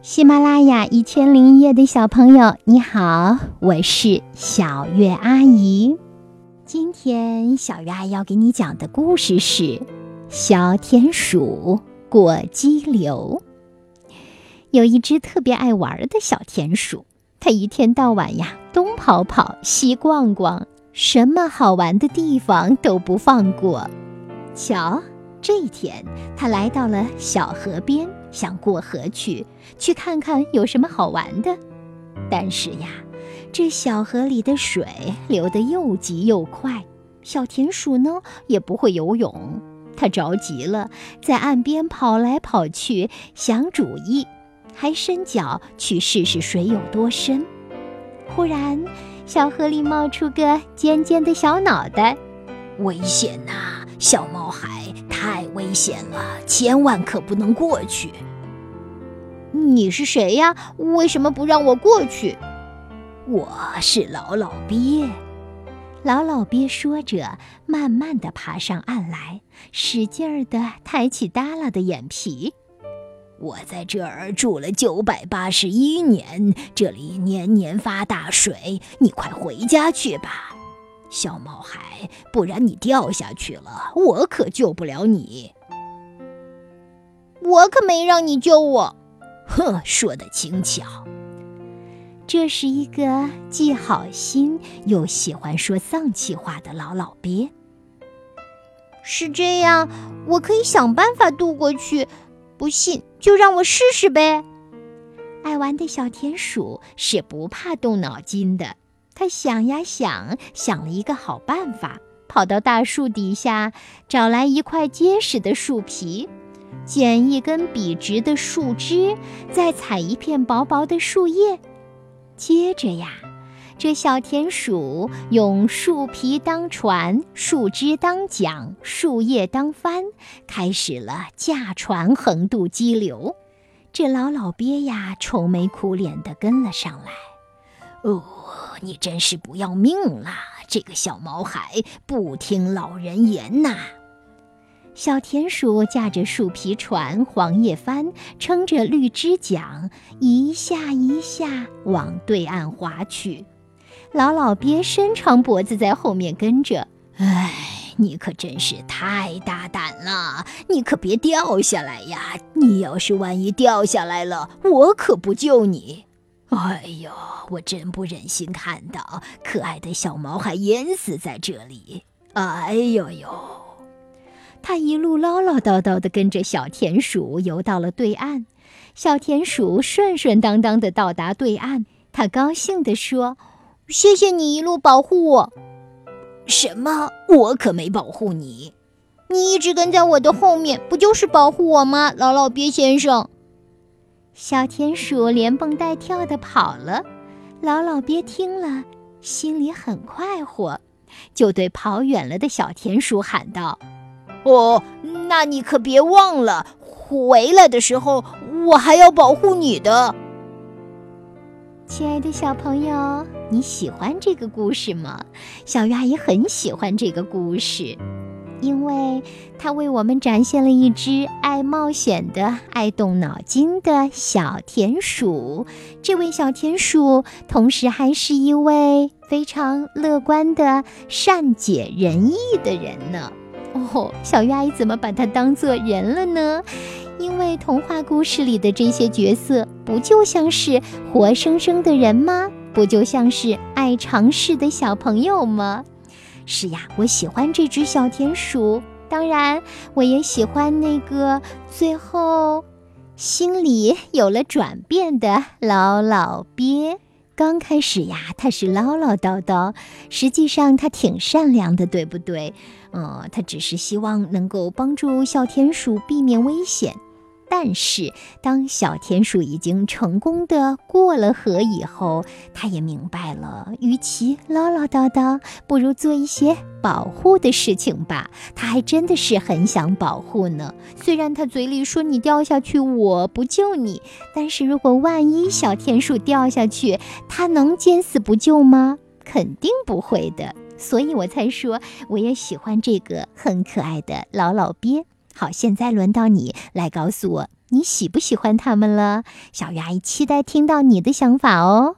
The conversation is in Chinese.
喜马拉雅一千零一夜的小朋友，你好，我是小月阿姨。今天小月阿姨要给你讲的故事是《小田鼠过激流》。有一只特别爱玩的小田鼠，它一天到晚呀，东跑跑，西逛逛，什么好玩的地方都不放过。瞧，这一天，它来到了小河边。想过河去，去看看有什么好玩的。但是呀，这小河里的水流得又急又快，小田鼠呢也不会游泳，它着急了，在岸边跑来跑去，想主意，还伸脚去试试水有多深。忽然，小河里冒出个尖尖的小脑袋，危险呐！小毛孩。危险了，千万可不能过去。你是谁呀？为什么不让我过去？我是老老鳖。老老鳖说着，慢慢的爬上岸来，使劲儿的抬起耷拉的眼皮。我在这儿住了九百八十一年，这里年年发大水，你快回家去吧。小毛孩，不然你掉下去了，我可救不了你。我可没让你救我。哼，说的轻巧。这是一个既好心又喜欢说丧气话的老老鳖。是这样，我可以想办法渡过去。不信，就让我试试呗。爱玩的小田鼠是不怕动脑筋的。他想呀想，想了一个好办法，跑到大树底下，找来一块结实的树皮，剪一根笔直的树枝，再采一片薄薄的树叶。接着呀，这小田鼠用树皮当船，树枝当桨，树叶当帆，开始了驾船横渡激流。这老老鳖呀，愁眉苦脸地跟了上来。哦。你真是不要命啦！这个小毛孩不听老人言呐。小田鼠驾着树皮船、黄叶帆，撑着绿枝桨，一下一下往对岸划去。老老鳖伸长脖子在后面跟着。哎，你可真是太大胆了！你可别掉下来呀！你要是万一掉下来了，我可不救你。哎呦，我真不忍心看到可爱的小毛孩淹死在这里！哎呦呦！他一路唠唠叨叨地跟着小田鼠游到了对岸，小田鼠顺顺当当地到达对岸，他高兴地说：“谢谢你一路保护我。”“什么？我可没保护你！你一直跟在我的后面，不就是保护我吗，老老鳖先生？”小田鼠连蹦带跳地跑了，老老鳖听了，心里很快活，就对跑远了的小田鼠喊道：“哦，那你可别忘了，回来的时候我还要保护你的。”亲爱的小朋友，你喜欢这个故事吗？小鱼阿姨很喜欢这个故事。因为它为我们展现了一只爱冒险的、爱动脑筋的小田鼠。这位小田鼠同时还是一位非常乐观的、善解人意的人呢。哦，小鱼阿姨怎么把它当做人了呢？因为童话故事里的这些角色不就像是活生生的人吗？不就像是爱尝试的小朋友吗？是呀，我喜欢这只小田鼠，当然，我也喜欢那个最后心里有了转变的老老鳖。刚开始呀，他是唠唠叨叨，实际上他挺善良的，对不对？嗯，他只是希望能够帮助小田鼠避免危险。但是，当小田鼠已经成功的过了河以后，他也明白了，与其唠唠叨叨，不如做一些保护的事情吧。他还真的是很想保护呢。虽然他嘴里说你掉下去我不救你，但是如果万一小田鼠掉下去，他能见死不救吗？肯定不会的。所以我才说，我也喜欢这个很可爱的老老鳖。好，现在轮到你来告诉我，你喜不喜欢他们了？小鱼阿姨期待听到你的想法哦。